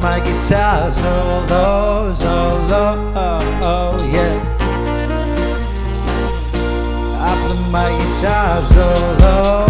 my guitar solo, solo, oh, oh yeah. I play my guitar solo,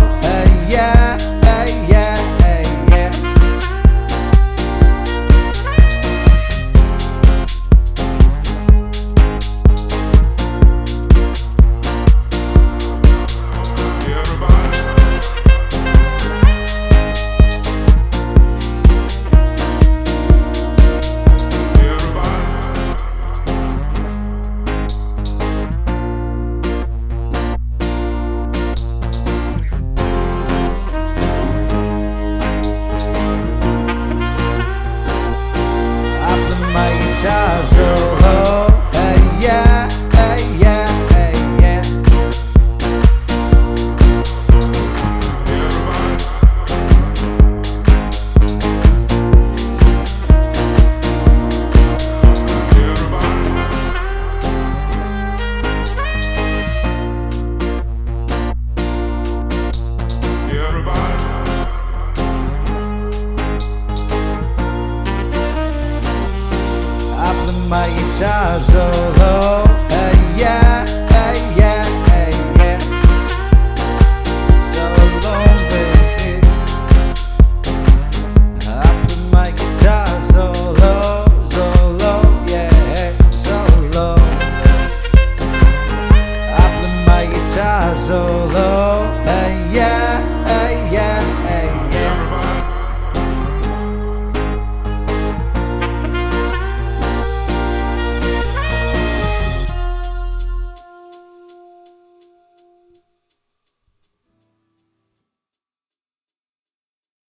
my moja zoro ja, ja, yeah, Zoro baby. I put my guitar solo, solo, yeah, solo I play my guitar solo